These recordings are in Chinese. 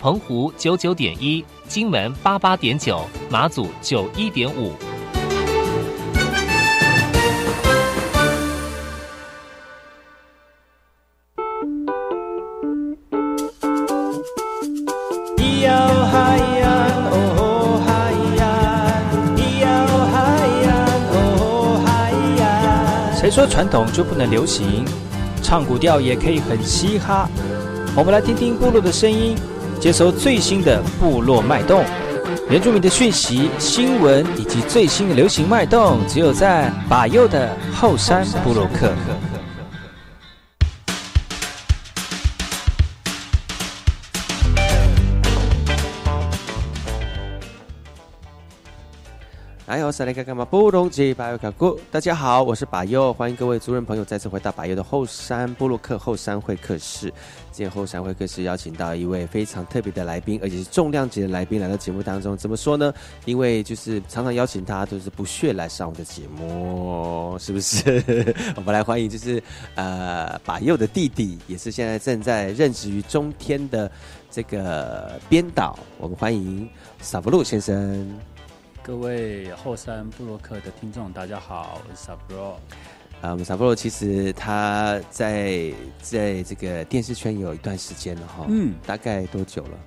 澎湖九九点一，金门八八点九，马祖九一点五。谁说传统就不能流行？唱古调也可以很嘻哈。我们来听听部落的声音，接收最新的部落脉动、原住民的讯息、新闻以及最新的流行脉动，只有在把右的后山部落克。哎呦，塞雷干干嘛不懂吉巴尤卡古？大家好，我是巴尤，欢迎各位族人朋友再次回到巴尤的后山部落克后山会客室。今天后山会客室邀请到一位非常特别的来宾，而且是重量级的来宾来到节目当中。怎么说呢？因为就是常常邀请他都是不屑来上我的节目，是不是？我们来欢迎就是呃巴佑的弟弟，也是现在正在任职于中天的这个编导。我们欢迎萨布鲁先生。各位后山布洛克的听众，大家好，我是萨布罗。啊，我们萨布罗其实他在在这个电视圈有一段时间了哈，嗯，大概多久了？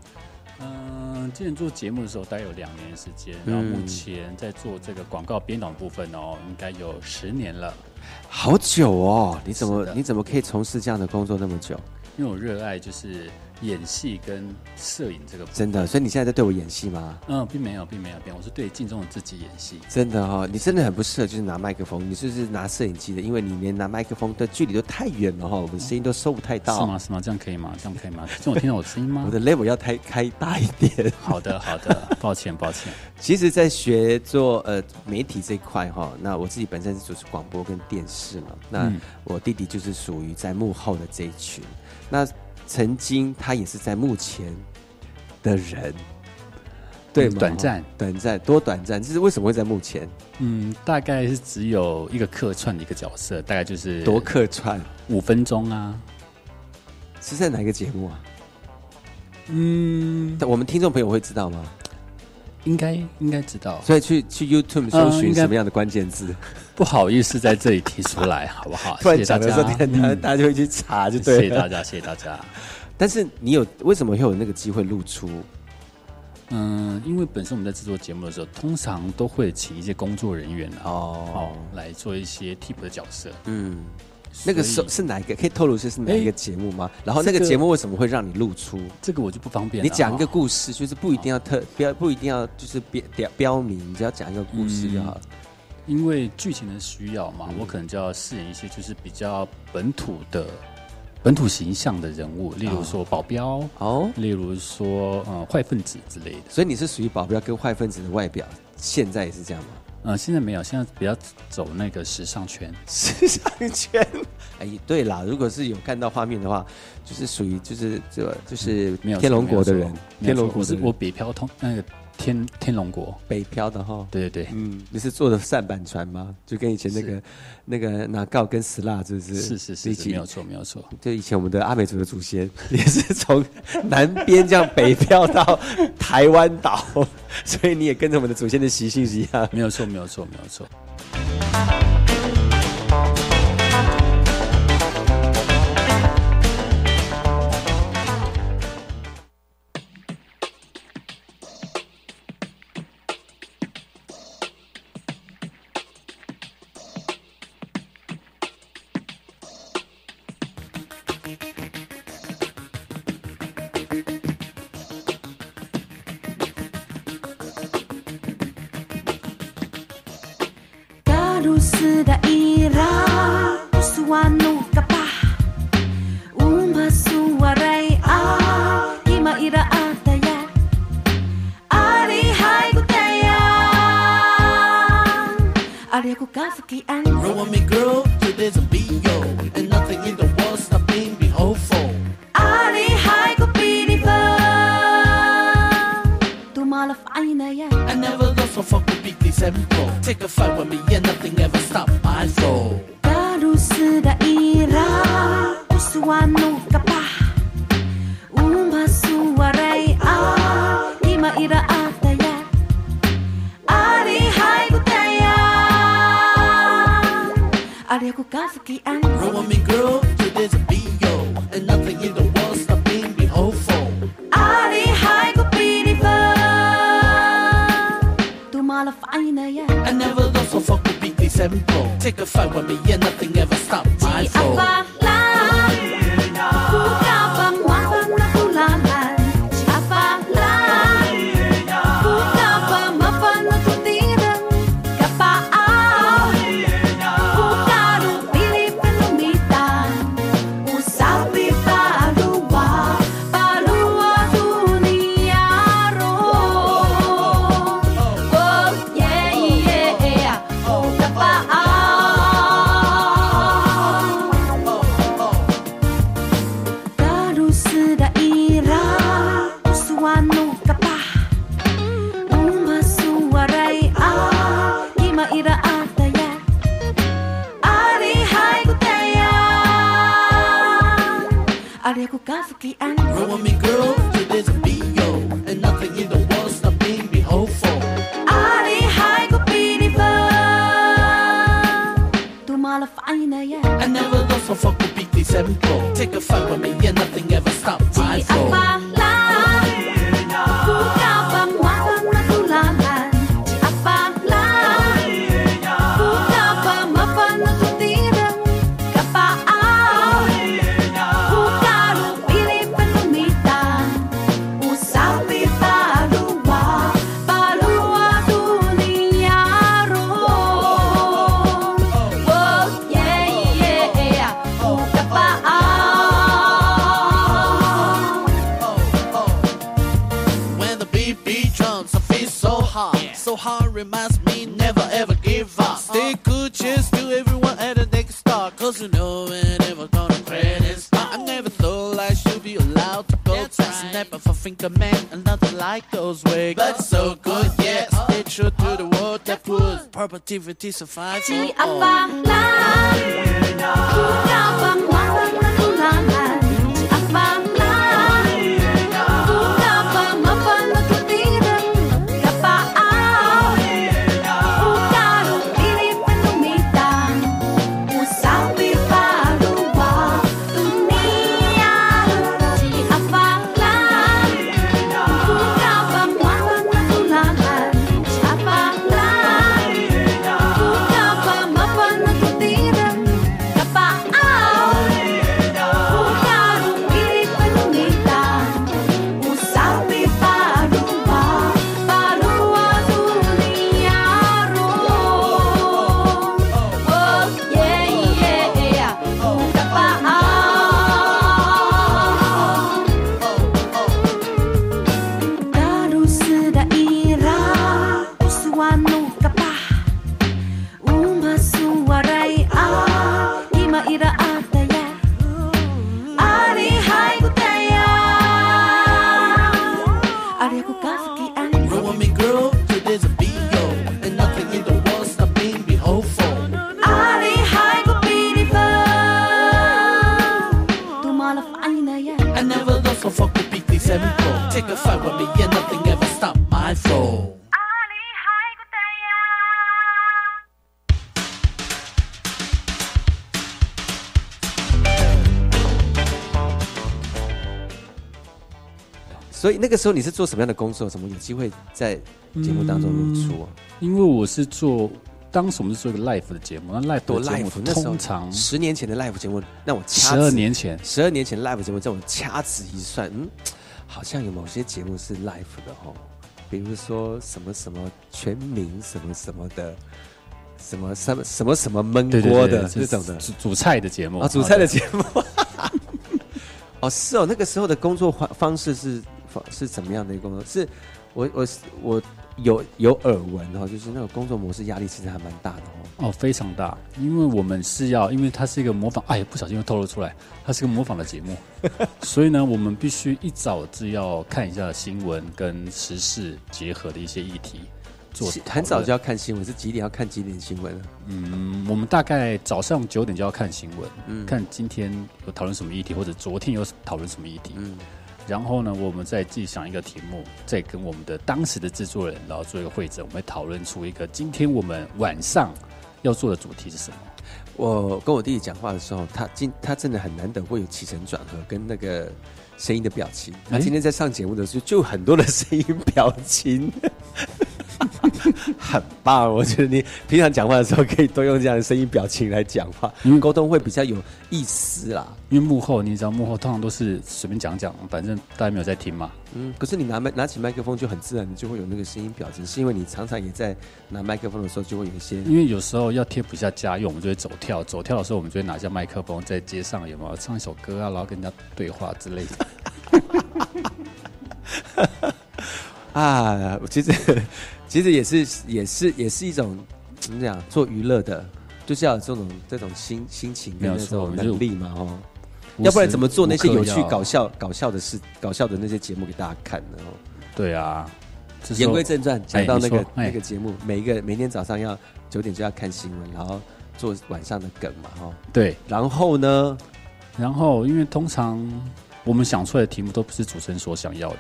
嗯，之前做节目的时候大概有两年时间，然后目前在做这个广告编导部分哦，应该有十年了，好久哦！你怎么你怎么可以从事这样的工作那么久？因为我热爱就是。演戏跟摄影这个真的，所以你现在在对我演戏吗？嗯，并没有，并没有，并我是对镜中的自己演戏。真的哈，你真的很不适合，就是拿麦克风，你就是拿摄影机的，因为你连拿麦克风的距离都太远了哈，我们声音都收不太到。是吗？是吗？这样可以吗？这样可以吗？这我听到我的声音吗？我的 level 要开开大一点。好的，好的，抱歉，抱歉。其实，在学做呃媒体这一块哈，那我自己本身是主持广播跟电视嘛，那我弟弟就是属于在幕后的这一群，那。曾经他也是在幕前的人，对，短暂，短暂，多短暂，这是为什么会在幕前？嗯，大概是只有一个客串的一个角色，大概就是多客串五分钟啊。是在哪一个节目啊？嗯，我们听众朋友会知道吗？应该应该知道，所以去去 YouTube 搜寻什么样的关键字？不好意思，在这里提出来，好不好？谢谢大家，大家就会去查，就对。谢谢大家，谢谢大家。但是你有为什么会有那个机会露出？嗯，因为本身我们在制作节目的时候，通常都会请一些工作人员哦，来做一些替补的角色。嗯。那个时候是哪一个？可以透露是是哪一个节目吗？然后那个节目为什么会让你露出？这个我就不方便。你讲一个故事，就是不一定要特标，不一定要就是标标标明，只要讲一个故事就好了。因为剧情的需要嘛，我可能就要饰演一些就是比较本土的本土形象的人物，例如说保镖哦，例如说呃坏分子之类的。所以你是属于保镖跟坏分子的外表，现在也是这样吗？呃，现在没有，现在比较走那个时尚圈。时尚圈，哎，对啦，如果是有看到画面的话，就是属于就是这就是天龙国的人，天龙国是我北漂通那个。天天龙国北漂的哈，对对对，嗯，你是坐的扇板船吗？就跟以前那个那个拿告跟石蜡，是不是？是是是，没有错没有错。就以前我们的阿美族的祖先 也是从南边这样北漂到台湾岛，所以你也跟着我们的祖先的习性是一样。没有错没有错没有错。Opportunity Survive. Siapa lagi? Siapa masalah? 那个时候你是做什么样的工作？怎么有机会在节目当中露出？因为我是做当时我们是做一个 live 的节目，那 live 多 live 那通常十年前的 live 节目，那我十二年前十二年前 live 节目，这种掐指一算，嗯，好像有某些节目是 live 的哦，比如说什么什么全民什么什么的。什么什么什么什么焖锅的这种的煮煮菜的节目啊，煮菜的节目。哦，是哦，那个时候的工作方方式是是怎么样的一个工作？是我我我有有耳闻哦，就是那个工作模式压力其实还蛮大的哦。哦，非常大，因为我们是要，因为它是一个模仿，哎，不小心又透露出来，它是个模仿的节目，所以呢，我们必须一早就要看一下新闻跟时事结合的一些议题。做很早就要看新闻，是几点要看几点新闻嗯，我们大概早上九点就要看新闻，嗯，看今天有讨论什么议题，或者昨天有讨论什么议题，嗯，然后呢，我们再自己想一个题目，再跟我们的当时的制作人，然后做一个会诊，我们会讨论出一个今天我们晚上要做的主题是什么。我跟我弟弟讲话的时候，他今他真的很难得会有起承转合跟那个声音的表情。他今天在上节目的时候，就很多的声音表情。很棒，我觉得你平常讲话的时候可以多用这样的声音表情来讲话，因为沟通会比较有意思啦。因为幕后你知道，幕后通常都是随便讲讲，反正大家没有在听嘛。嗯，可是你拿麦拿起麦克风就很自然，你就会有那个声音表情，是因为你常常也在拿麦克风的时候就会有一些。因为有时候要贴补一下家用，我们就会走跳，走跳的时候我们就会拿下麦克风，在街上有没有唱一首歌啊，然后跟人家对话之类的。啊，其实其实也是也是也是一种怎么讲做娱乐的，就是要有这种这种心心情跟那种能力嘛，哦，要不然怎么做那些有趣搞笑搞笑的事搞笑的那些节目给大家看呢？哦，对啊，言归正传，讲到那个那个节目，每一个每天早上要九点就要看新闻，然后做晚上的梗嘛，哈，对，然后呢，然后因为通常我们想出来的题目都不是主持人所想要的。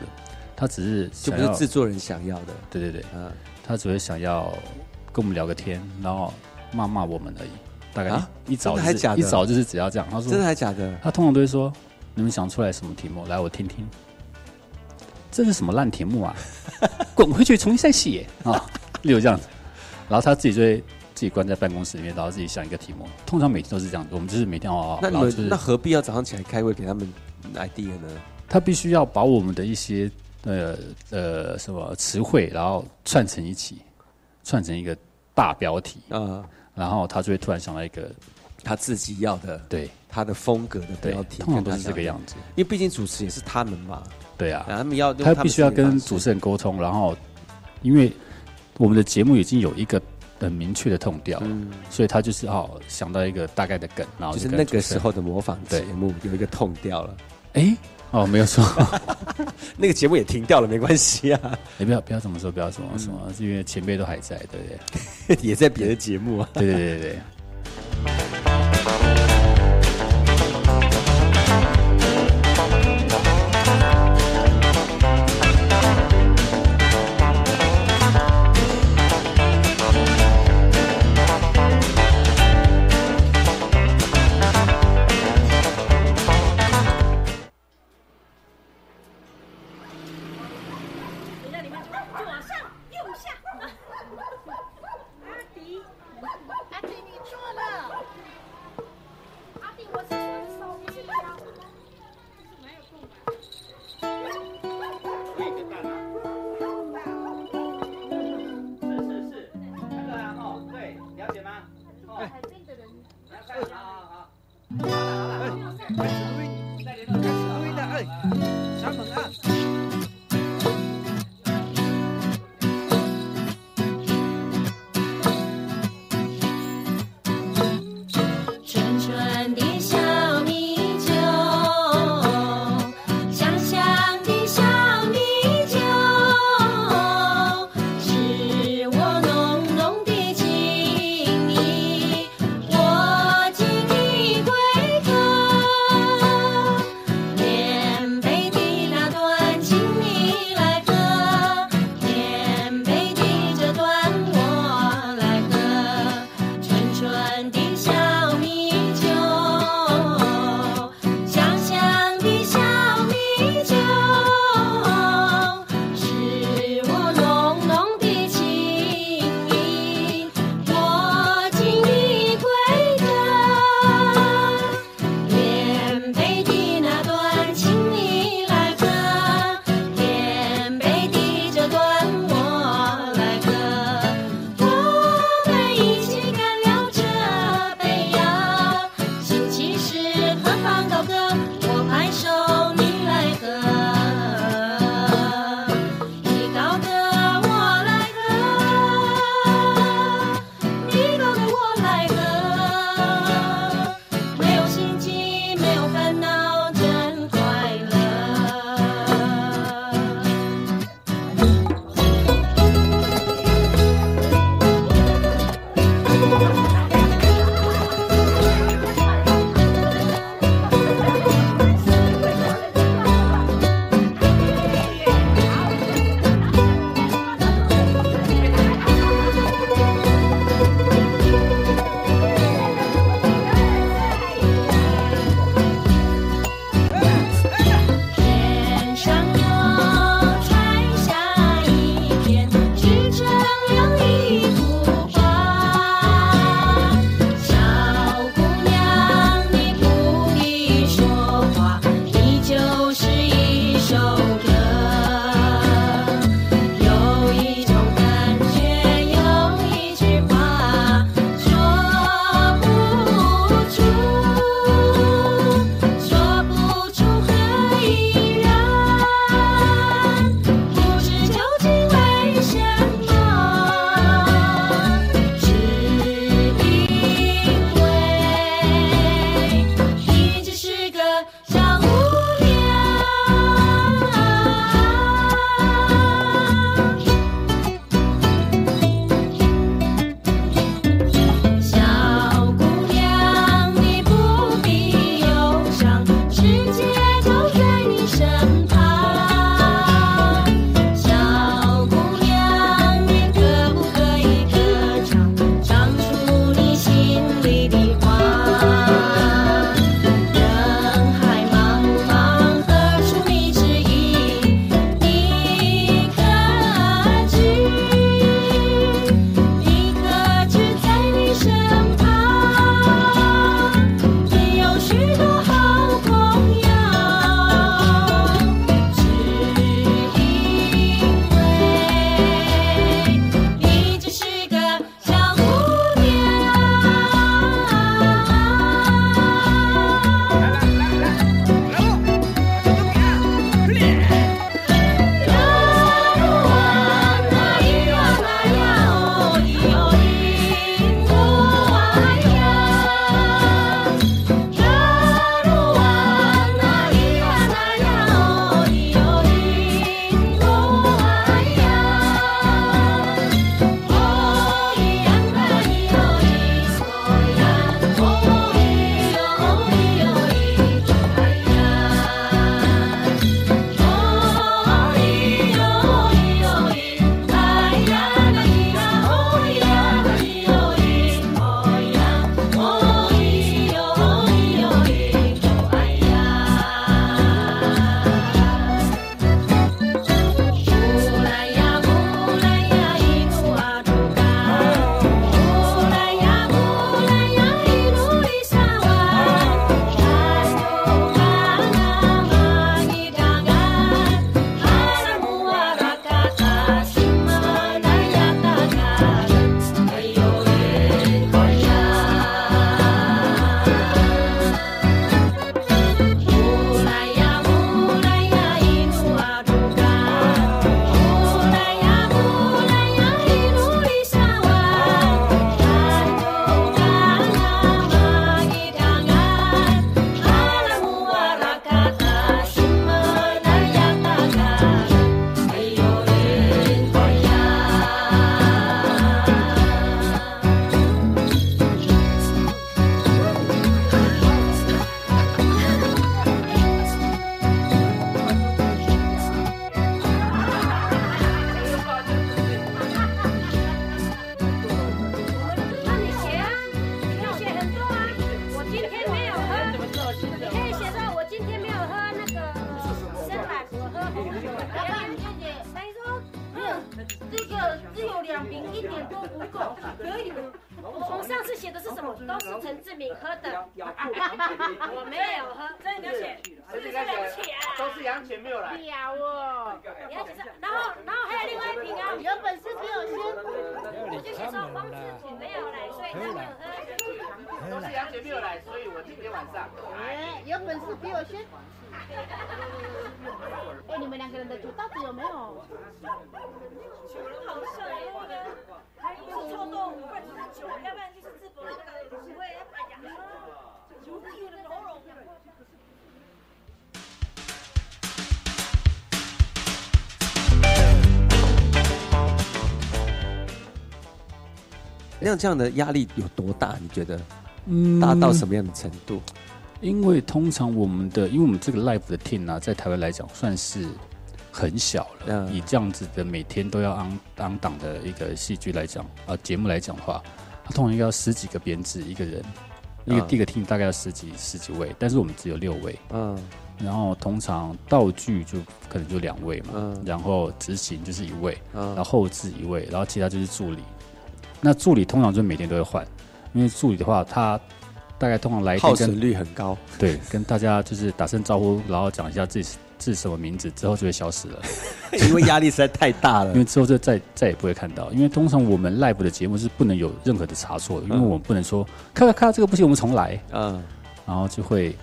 他只是就不是制作人想要的，对对对，嗯，他只是想要跟我们聊个天，然后骂骂我们而已。大概一早还假的，一早就是只要这样。他说真的还假的？他通常都会说：“你们想出来什么题目？来我听听。”这是什么烂题目啊？滚回去重新再写啊！例如这样子，然后他自己就会自己关在办公室里面，然后自己想一个题目。通常每天都是这样子，我们就是每天哦。那你们那何必要早上起来开会给他们 idea 呢？他必须要把我们的一些。呃呃，什么词汇，然后串成一起，串成一个大标题。嗯，然后他就会突然想到一个他自己要的，对。他的风格的标题，通常都是这个样子。因为毕竟主持也是他们嘛，对啊，他们要他必须要跟主持人沟通，然后因为我们的节目已经有一个很明确的痛调，所以他就是哦想到一个大概的梗，然后就是那个时候的模仿节目有一个痛调了，哎。哦，没有说，那个节目也停掉了，没关系啊。你不要不要这么说，不要这么说，因为前辈都还在，对不对？也在别的节目啊。对对对对。那这样的压力有多大？你觉得嗯大到什么样的程度？因为通常我们的，因为我们这个 live 的 team 啊，在台湾来讲算是很小了。嗯以这样子的每天都要 on on 档的一个戏剧来讲啊，节目来讲的话，它通常应该要十几个编制一个人，一个嗯第一个 team 大概要十几十几位，但是我们只有六位。嗯然后通常道具就可能就两位嘛，嗯然后执行就是一位，嗯然后嗯后置一位，然后其他就是助理。那助理通常就每天都会换，因为助理的话，他大概通常来耗损率很高。对，跟大家就是打声招呼，然后讲一下自己是什么名字，之后就会消失了，因为压力实在太大了因。为之后就再再也不会看到。因为通常我们 live 的节目是不能有任何的差错的，因为嗯我们不能说看看看这个不行，我们重来，嗯，然后就会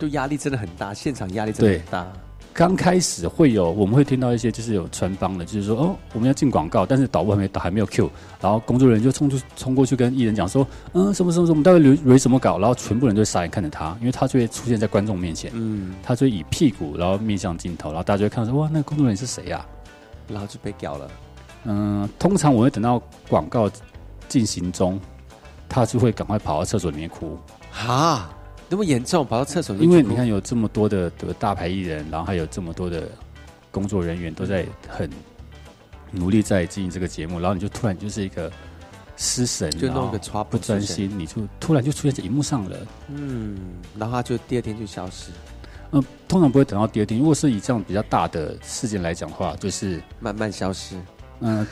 就压力真的很大，现场压力真的很大。刚开始会有我们会听到一些就是有穿帮的，就是说哦我们要进广告，但是导播还没导还没有 Q，然后工作人员就冲出冲过去跟艺人讲说嗯什么什么什么，我们待会留留什么稿，然后全部人都会傻眼看着他，因为他就会出现在观众面前。嗯，他就以屁股，然后面向镜头，然后大家就会看到说：“哇，那个工作人员是谁呀、然后就被屌了。嗯，通常我会等到广告进行中，他就会赶快跑到厕所里面哭，哈，那么严重，跑到厕所因为你看有这么多的的大牌艺人，然后还有这么多的工作人员都在很努力在经营这个节目，然后你就突然就是一个失神，就弄个不专心，你就突然就出现在荧幕上了。嗯，然后他就第二天就消失，嗯，通常不会等到第二天。如果是以这样比较大的事件来讲的话，就是慢慢消失。嗯，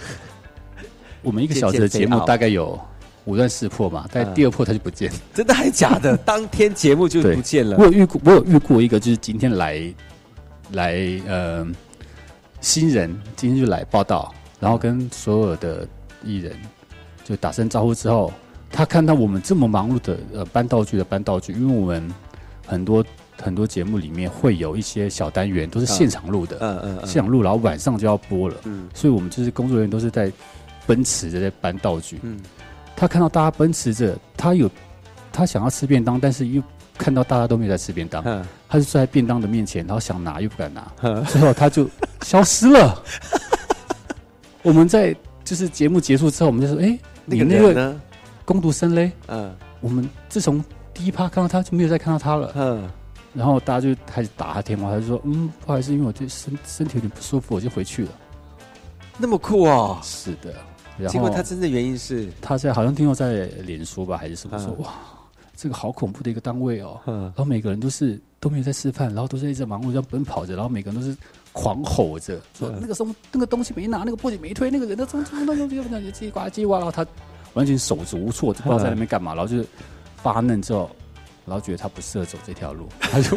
我们一个小时的节目大概有五段四破嘛，大概嗯第二破他就不见了。真的还假的？当天节目就不见了我。有遇过，我有遇过一个，就是今天来来呃新人，今天就来报道，然后跟所有的艺人就打声招呼之后，他看到我们这么忙碌的呃搬道具的搬道具，因为我们很多很多节目里面会有一些小单元都是现场录的，嗯嗯嗯，现场录，然后晚上就要播了，嗯所以我们就是工作人员都是在奔驰着在搬道具。嗯，他看到大家奔驰着，他有他想要吃便当，但是又看到大家都没有在吃便当，嗯他就坐在便当的面前，然后想拿又不敢拿，嗯最后他就消失了。我们在就是节目结束之后，我们就说：“哎、那个你那个人呢？工读生嘞？嗯我们自从第一趴看到他就没有再看到他了。嗯，”然后大家就开始打他电话，他就说：“嗯，不好意思，因为我这身身体有点不舒服，我就回去了。那么酷哦”。是的，然结果他真的原因是，他在好像听说在脸书吧还是什么说：“嗯。哇，这个好恐怖的一个单位哦。”嗯。然后每个人都是都没有在吃饭，然后都是一直忙碌这样奔跑着，然后每个人都是狂吼着说嗯。那个什么那个东西没拿，那个簸箕没推，那个人的怎么什么怎么怎么怎么叽里呱啦叽里呱啦，然后他完全手足无措，就不知道在那边干嘛，然后就是发愣之后，然后觉得他不适合走这条路，他就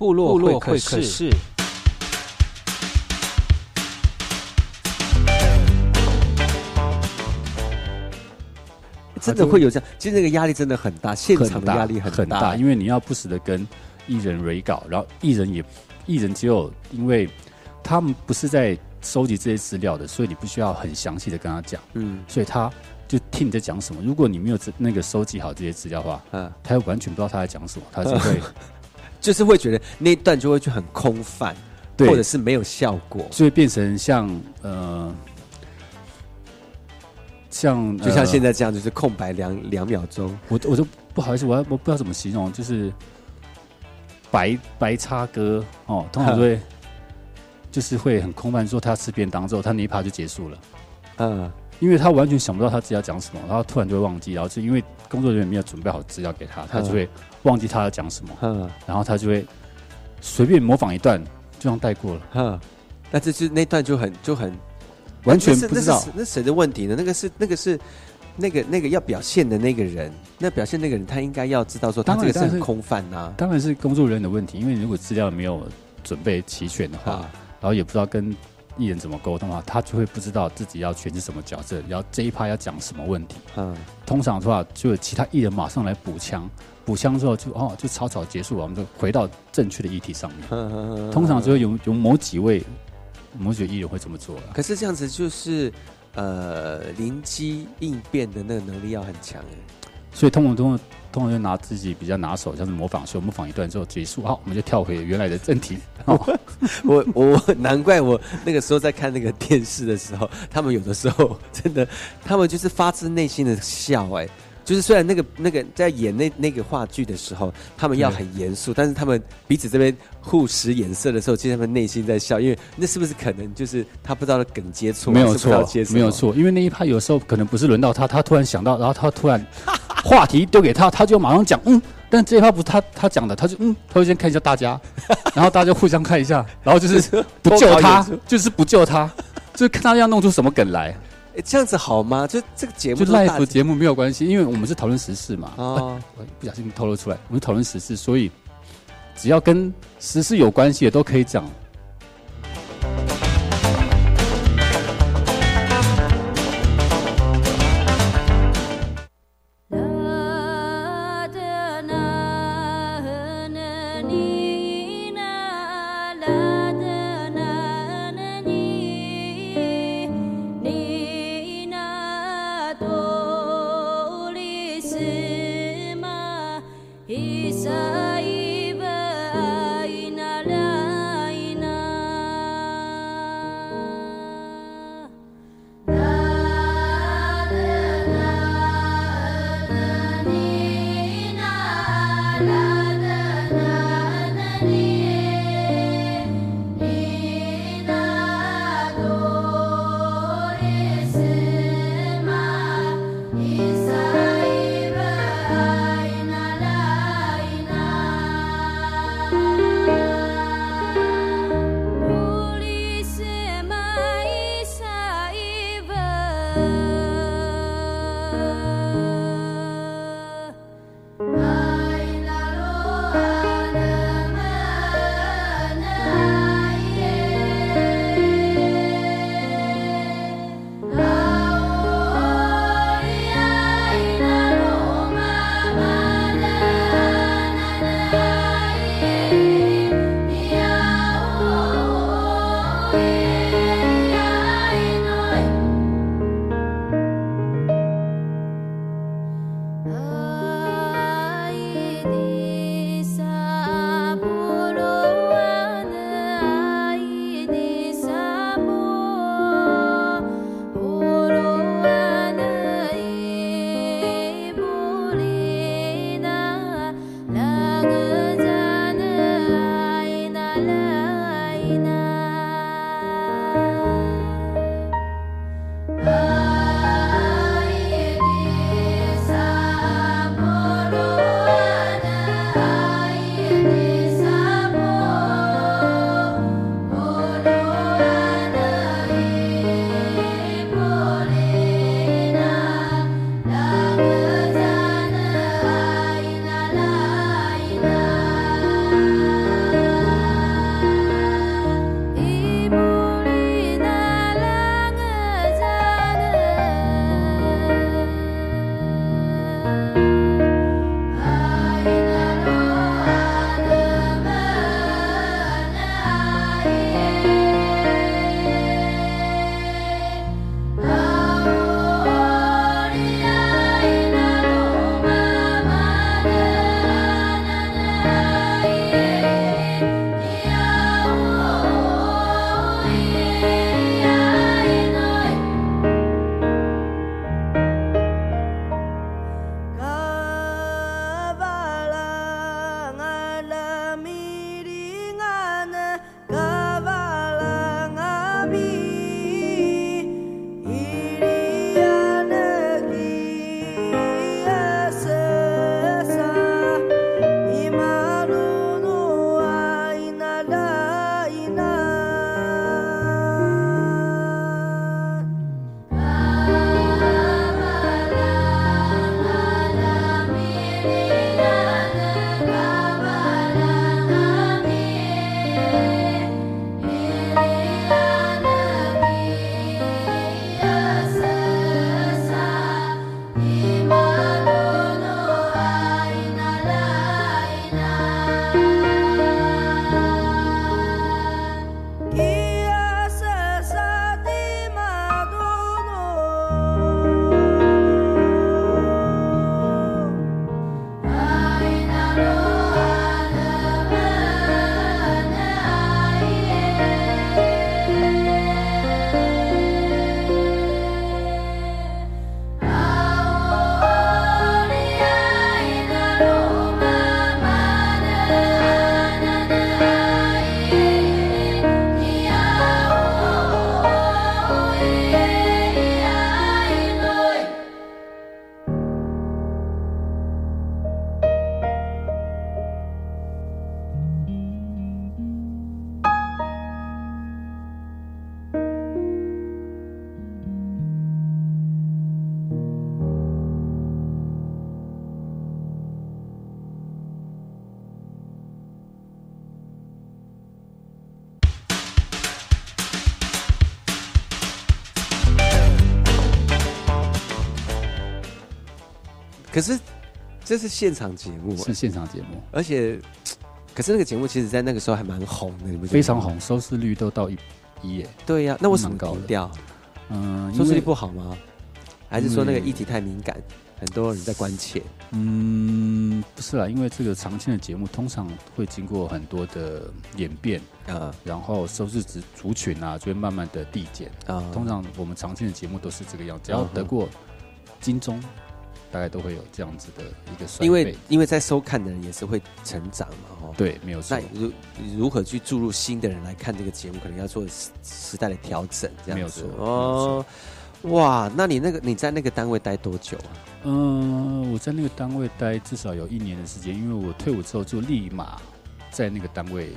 部落会客室会客室。真的会有这样，其实那个压力真的很大，现场的压力很大，大，因为你要不时的跟艺人 re 稿，然后艺人也艺人只有因为他们不是在收集这些资料的，所以你不需要很详细的跟他讲，嗯所以他就听你在讲什么。如果你没有这那个收集好这些资料的话，嗯，他完全不知道他在讲什么，他就会 就是会觉得那一段就会去很空泛，对。或者是没有效果，就会变成像呃。像就像现在，在这样，就是空白两两秒钟，我我都不好意思，我要我不知道怎么形容，就是白白插歌哦，通常都会就是会很空泛，说他吃便当之后，他那一趴就结束了，嗯因为他完全想不到他自己要讲什么，然后突然就会忘记，然后是因为工作人员没有准备好资料给他，他就会忘记他要讲什么，嗯。然后他就会随便模仿一段，就这样带过了，嗯，那这就那段就很就很完全不知道。那谁的问题呢？那个是那个是那个那个要表现的那个人，那表现那个人他应该要知道说他这个是很空泛呐、当然是工作人员的问题，因为如果资料没有准备齐全的话，啊，然后也不知道跟艺人怎么沟通的话，他就会不知道自己要诠释什么角色，然后这一趴要讲什么问题。嗯通常的话，就有其他艺人马上来补枪，补枪之后就哦就草草结束了，我们就回到正确的议题上面。嗯通常就会有有某几位某几位艺人会这么做了。可是这样子就是呃灵机应变的那个能力要很强哎。所以通常通常通常就拿自己比较拿手，像是模仿秀，模仿一段之后结束，好，我们就跳回原来的正题。哦我我难怪我那个时候在看那个电视的时候，他们有的时候真的，他们就是发自内心的笑哎、就是虽然那个那个在演那那个话剧的时候，他们要很严肃，但是他们彼此这边互使眼色的时候，其实他们内心在笑，因为那是不是可能就是他不知道的梗接错，没有错没有。错，因为那一趴有时候可能不是轮到他，他突然想到，然后他突然 话题丢给他，他就马上讲，嗯，但这一趴不是他他讲的，他就嗯，他会先看一下大家，然后大家互相看一下，然后就是 不救他就是不救他，就是看他要弄出什么梗来。哎，这样子好吗？就这个节目就 live 节目没有关系，因为我们是讨论时事嘛。哦，不小心透露出来，我们讨论时事，所以只要跟时事有关系的都可以讲。Isa 可是这是现场节目，是现场节目，而且 可是那个节目其实，在那个时候还蛮红的，非常红，收视率都到一一耶。对呀，那为什么停掉？嗯，收视率不好吗？还是说那个议题太敏感，很多人在关切？嗯，不是啦，因为这个常青的节目通常会经过很多的演变啊，然后收视值族群啊就会慢慢的递减啊。通常我们常青的节目都是这个样，只要得过金钟，大概都会有这样子的一个。因为因为在收看的人也是会成长嘛，哦，对，没有错。那如如何去注入新的人来看这个节目，可能要做时代的调整，这样子哦。哇，那你那个你在那个单位待多久啊？嗯，我在那个单位待至少有一年的时间，因为我退伍之后就立马在那个单位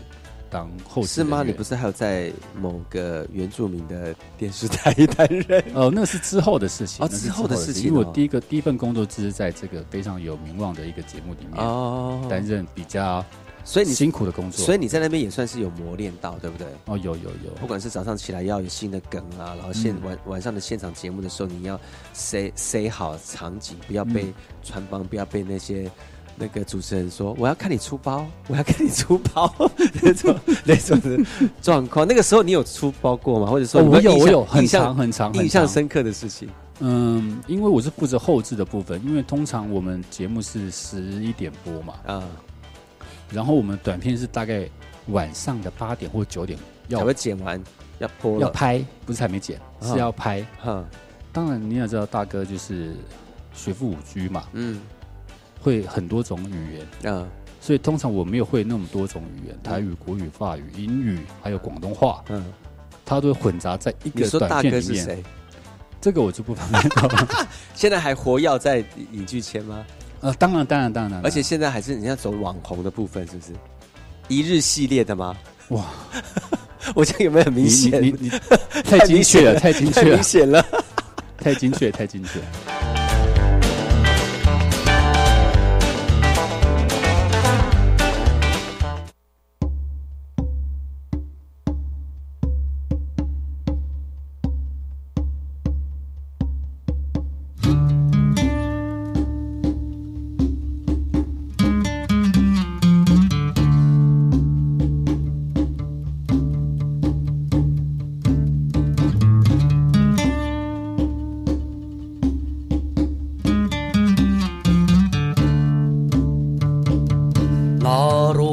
当后是吗？你不是还有在某个原住民的电视台担任？哦，那是之后的事情，哦，之后的事情。因为我第一个第一份工作就是在这个非常有名望的一个节目里面哦，担任比较。所以你辛苦的工作，所以你在那边也算是有磨练到，对不对？哦，有有有，不管是早上起来要有新的梗啊，然后现晚晚上的现场节目的时候，你要塞塞好场景，不要被穿帮，不要被那些那个主持人说我要看你出包，我要看你出包 那种那种的状况。那个时候你有出包过吗？或者说我有我有很长很长印象深刻的事情？嗯，因为我是负责后置的部分，因为通常我们节目是十一点播嘛，啊。然后我们短片是大概晚上的八点或九点要剪完，要播要拍，不是还没剪，是要拍。哈，当然你也知道，大哥就是学富五居嘛，嗯，会很多种语言嗯，所以通常我没有会那么多种语言，台语、国语、法语、英语，还有广东话，嗯，他都会混杂在一个短片里面。这个我就不方便了。现在还活跃在影剧圈吗？呃，当然，当然，当然，而且现在还是你要走网红的部分，是不是？一日系列的吗？哇，我这样有没有很明显？你你太精确了，太精确了，太明显了，太精确，太精确。 나로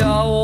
哦，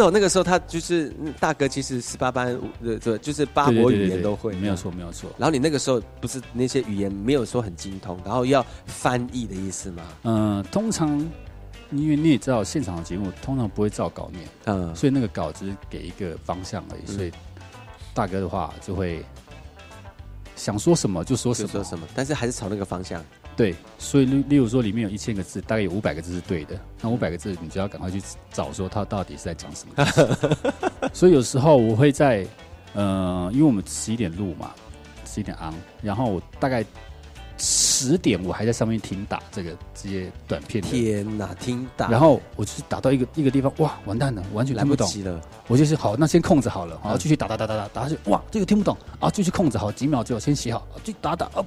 是哦，那个时候他就是大哥，其实十八般的这就是八国语言都会，没有错，没有错。然后你那个时候不是那些语言没有说很精通，然后要翻译的意思吗？嗯，通常因为你也知道，现场的节目通常不会照稿念，嗯，所以那个稿只是给一个方向而已。所以大哥的话就会想说什么就说什么，说什么，但是还是朝那个方向。对，所以例例如说，里面有一千个字，大概有五百个字是对的。那五百个字，你就要赶快去找，说他到底是在讲什么。所以有时候我会在，呃，因为我们十一点录嘛，十一点昂，然后我大概十点我还在上面听打这个这些短片。天哪，听打！然后我就是打到一个一个地方，哇，完蛋了，完全听不懂了。我就是好，那先控制好了，然后继续打打打打打打下去，哇，这个听不懂啊，继续控制好，几秒之后先写好，继续打打啊。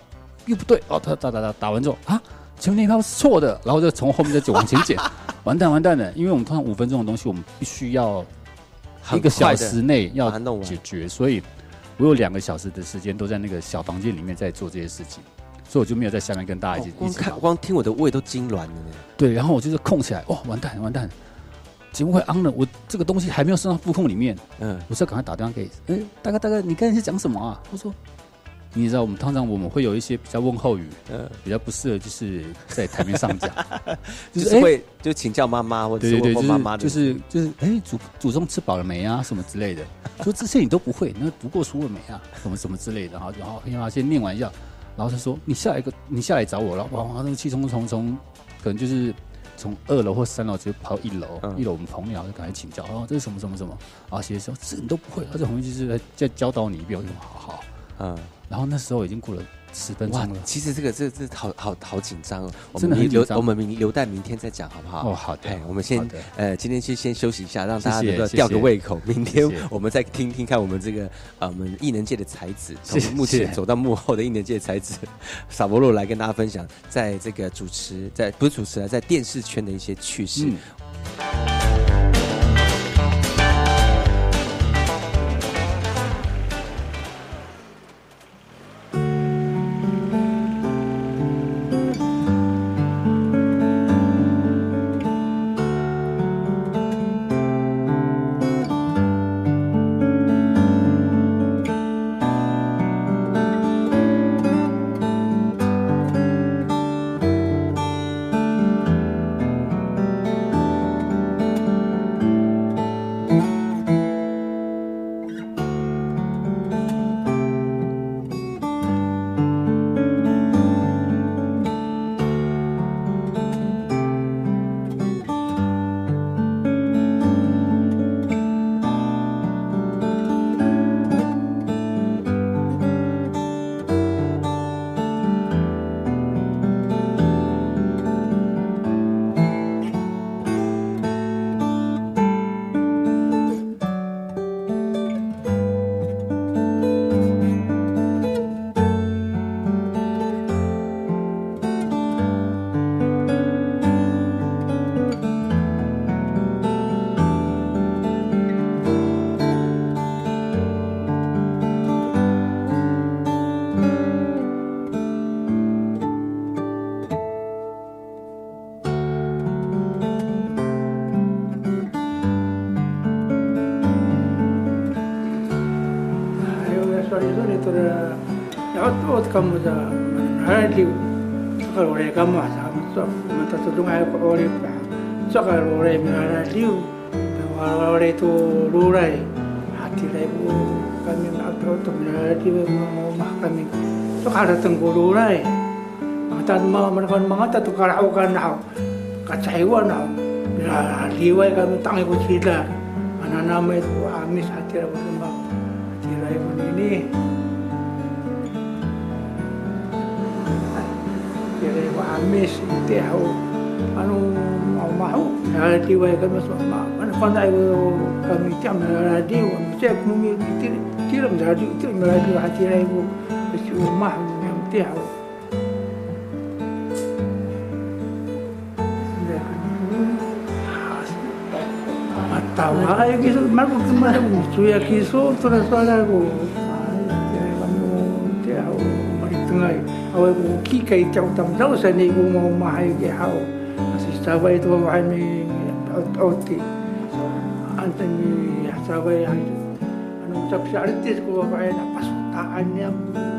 又不对哦，他打打打打完之后啊，前面那一炮是错的，然后就从后面再往前剪，完蛋完蛋的，因为我们通常五分钟的东西，我们必须要一个小时内要解决，所以我有两个小时的时间都在那个小房间里面在做这些事情，所以我就没有在下面跟大家一起。光看光听我的胃都痉挛了呢。对，然后我就是空起来，哇，完蛋完蛋，节目会安了，我这个东西还没有送到副控里面，嗯，我是要赶快打电话给，哎，大哥大哥，你刚才是讲什么啊？我说。你知道我们通常我们会有一些比较问候语，呃，比较不适合就是在台面上讲，就是会就请教妈妈或者是问妈妈，就是就是哎祖祖宗吃饱了没啊什么之类的，说这些你都不会，那读过书了没啊什么什么之类的，然后然后妈妈先念完一下，然后他说你下一个你下来找我了，哇哇那个气冲冲冲，可能就是从二楼或三楼直接跑到一楼，一楼我们朋友就赶快请教，哦这是什么什么什么，啊其实说这你都不会，而且红就是在在教导你一遍，好好，嗯。然后那时候已经过了十分钟了。其实这个这这好好好紧张哦，真的很留我们明留待明天再讲好不好？哦，好的。我们先呃，今天先先休息一下，让大家能够吊个胃口。明天我们再听听看我们这个呃，我们艺能界的才子，从目前走到幕后的艺能界才子萨博洛来跟大家分享，在这个主持在不是主持啊，在电视圈的一些趣事。kamu muda hari tu, sekarang orang yang kamu asal macam tu, macam tu tuh ngaji orang orang tu, sekarang orang yang hari tu, orang orang itu luarai hati lagi tu, kami nak tahu tu benda hari mau mak kami, tu kalau tenggur luarai, macam tu mau mereka mau tu kalau kau nak kacau kau nak, benda kami tangi kau cerita, mana nama itu amis hati lagi tu mau, hati lagi tu ini. ત્યારે અમે સીતે આવો અને મારું રાજી હોય ગમે અને પંદાયો અમે ત્યાં રાજી ચેક મુમી તીરમ રાજી તીરમ રાજી હાથી રાખ્યો પછી મા એમ તે આવો Estaba, yo quiso, Marco, ¿qué más? Estoy aquí solo, estoy aquí solo. Awe mo ki kai tao tam tao sa ni mo mau mai ke hau. Asi tawa i tawa ai me aoti. Ante ni tawa i ai. Ano tapi arti ko ai na pasu ta ai.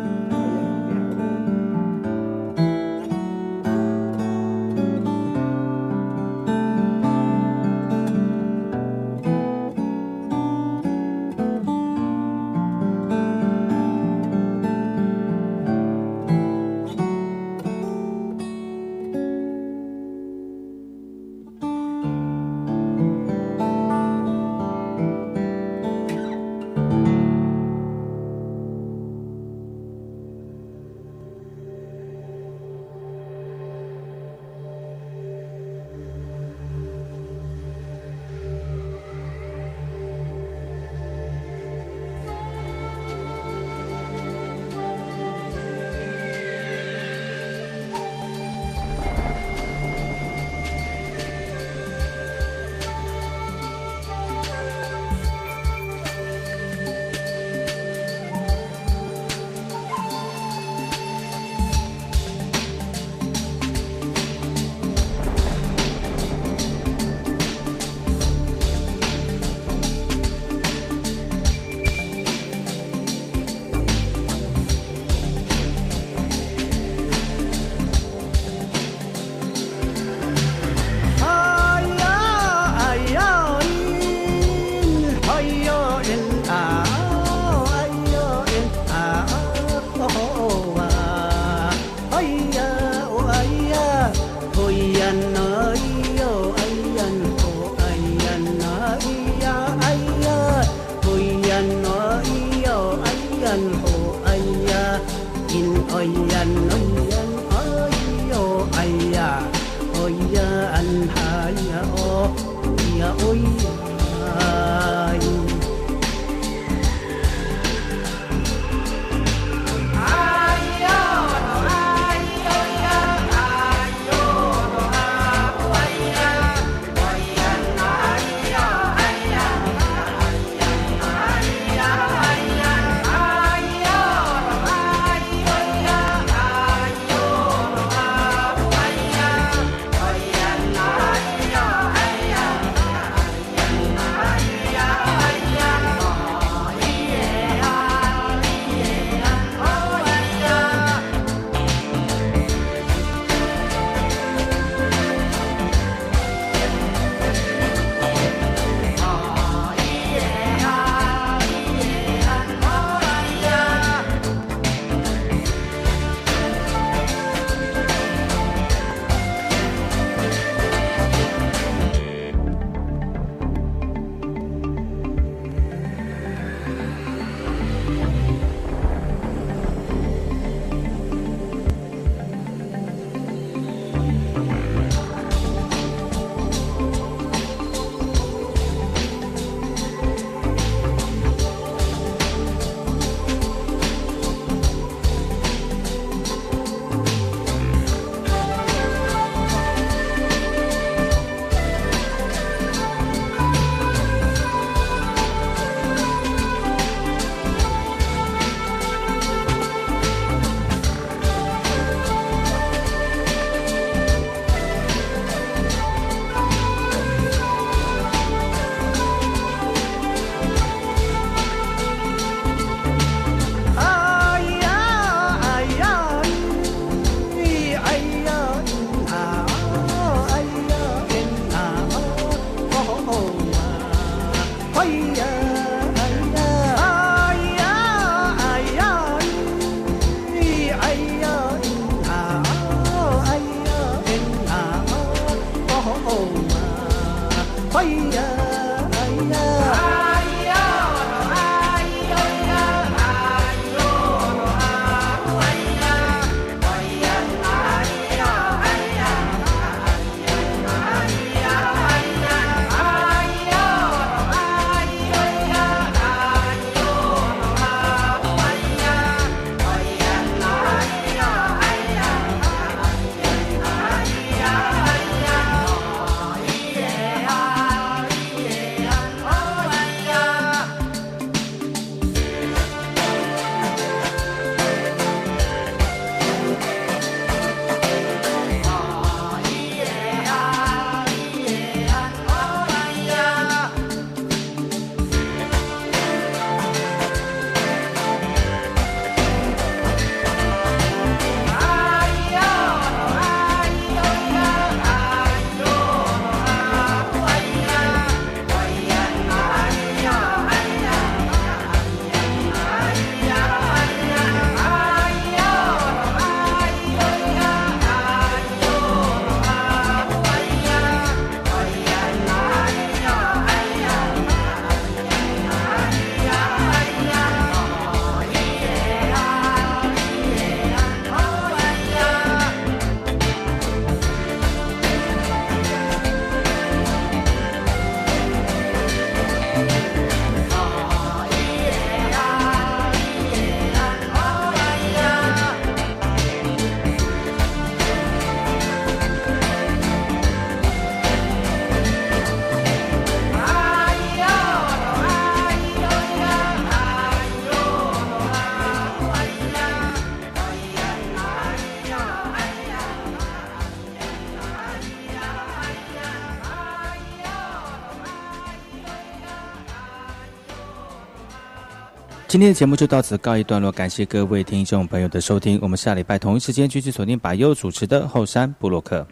今天的节目就到此告一段落，感谢各位听众朋友的收听。我们下礼拜同一时间继续锁定百优主持的后山布洛克。